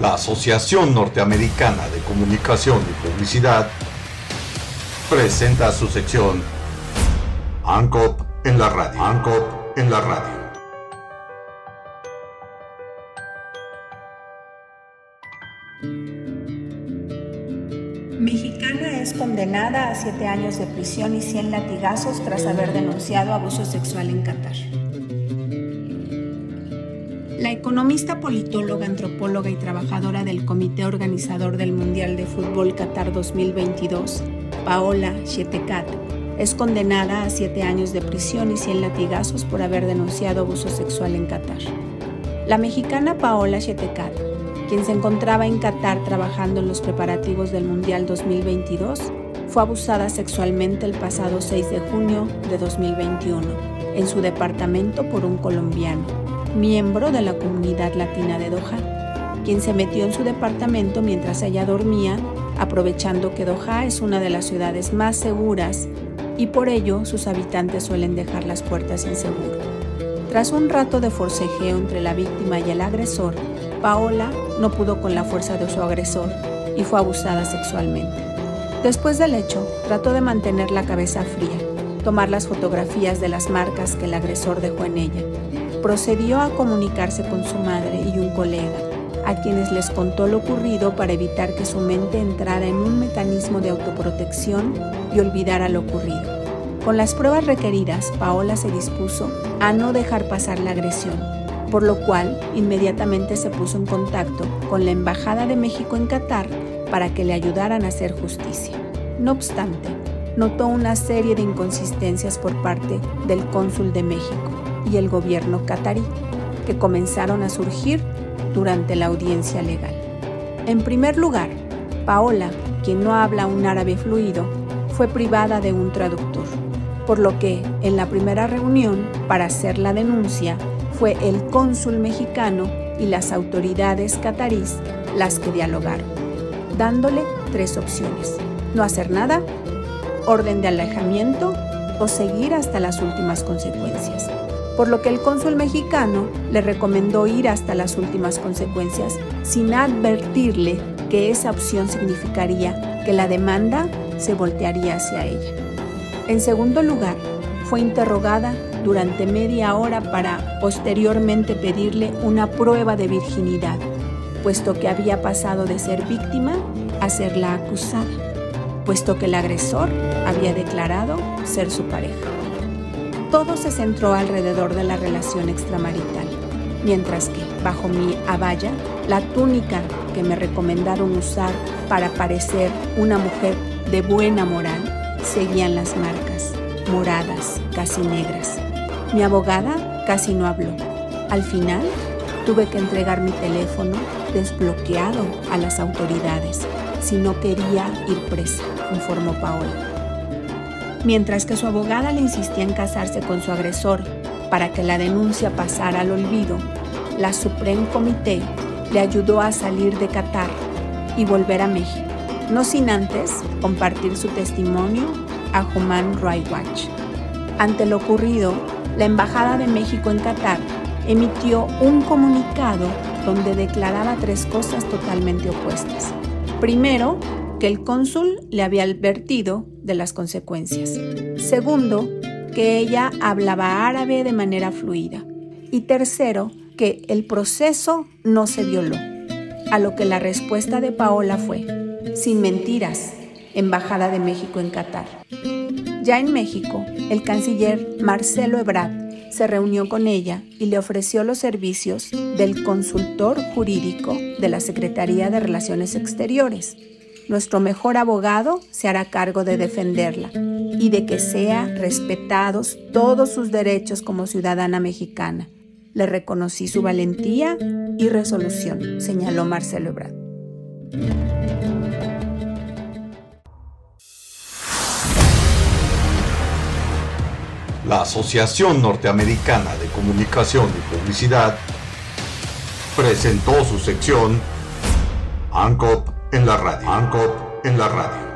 La Asociación Norteamericana de Comunicación y Publicidad presenta su sección ANCOP en la radio. En la radio. Mexicana es condenada a siete años de prisión y 100 latigazos tras haber denunciado abuso sexual en Qatar. La economista, politóloga, antropóloga y trabajadora del comité organizador del Mundial de Fútbol Qatar 2022, Paola Chetecat, es condenada a siete años de prisión y 100 latigazos por haber denunciado abuso sexual en Qatar. La mexicana Paola Chetecat, quien se encontraba en Qatar trabajando en los preparativos del Mundial 2022, fue abusada sexualmente el pasado 6 de junio de 2021 en su departamento por un colombiano miembro de la comunidad latina de Doha, quien se metió en su departamento mientras ella dormía, aprovechando que Doha es una de las ciudades más seguras y por ello sus habitantes suelen dejar las puertas inseguro. Tras un rato de forcejeo entre la víctima y el agresor, Paola no pudo con la fuerza de su agresor y fue abusada sexualmente. Después del hecho, trató de mantener la cabeza fría, tomar las fotografías de las marcas que el agresor dejó en ella procedió a comunicarse con su madre y un colega, a quienes les contó lo ocurrido para evitar que su mente entrara en un mecanismo de autoprotección y olvidara lo ocurrido. Con las pruebas requeridas, Paola se dispuso a no dejar pasar la agresión, por lo cual inmediatamente se puso en contacto con la Embajada de México en Qatar para que le ayudaran a hacer justicia. No obstante, notó una serie de inconsistencias por parte del cónsul de México, y el gobierno catarí, que comenzaron a surgir durante la audiencia legal. En primer lugar, Paola, quien no habla un árabe fluido, fue privada de un traductor, por lo que en la primera reunión para hacer la denuncia fue el cónsul mexicano y las autoridades catarís las que dialogaron, dándole tres opciones. No hacer nada, orden de alejamiento o seguir hasta las últimas consecuencias por lo que el cónsul mexicano le recomendó ir hasta las últimas consecuencias sin advertirle que esa opción significaría que la demanda se voltearía hacia ella. En segundo lugar, fue interrogada durante media hora para posteriormente pedirle una prueba de virginidad, puesto que había pasado de ser víctima a ser la acusada, puesto que el agresor había declarado ser su pareja todo se centró alrededor de la relación extramarital, mientras que, bajo mi abaya, la túnica que me recomendaron usar para parecer una mujer de buena moral, seguían las marcas, moradas, casi negras. Mi abogada casi no habló. Al final, tuve que entregar mi teléfono desbloqueado a las autoridades si no quería ir presa, informó Paola mientras que su abogada le insistía en casarse con su agresor para que la denuncia pasara al olvido, la Supreme Comité le ayudó a salir de Qatar y volver a México, no sin antes compartir su testimonio a Human Rights Watch. Ante lo ocurrido, la Embajada de México en Qatar emitió un comunicado donde declaraba tres cosas totalmente opuestas. Primero, que el cónsul le había advertido de las consecuencias. Segundo, que ella hablaba árabe de manera fluida. Y tercero, que el proceso no se violó. A lo que la respuesta de Paola fue, sin mentiras, Embajada de México en Qatar. Ya en México, el canciller Marcelo Ebrard se reunió con ella y le ofreció los servicios del consultor jurídico de la Secretaría de Relaciones Exteriores nuestro mejor abogado se hará cargo de defenderla y de que sean respetados todos sus derechos como ciudadana mexicana. Le reconocí su valentía y resolución, señaló Marcelo Ebrard. La Asociación Norteamericana de Comunicación y Publicidad presentó su sección ANCOP en la radio. ANCOP en la radio.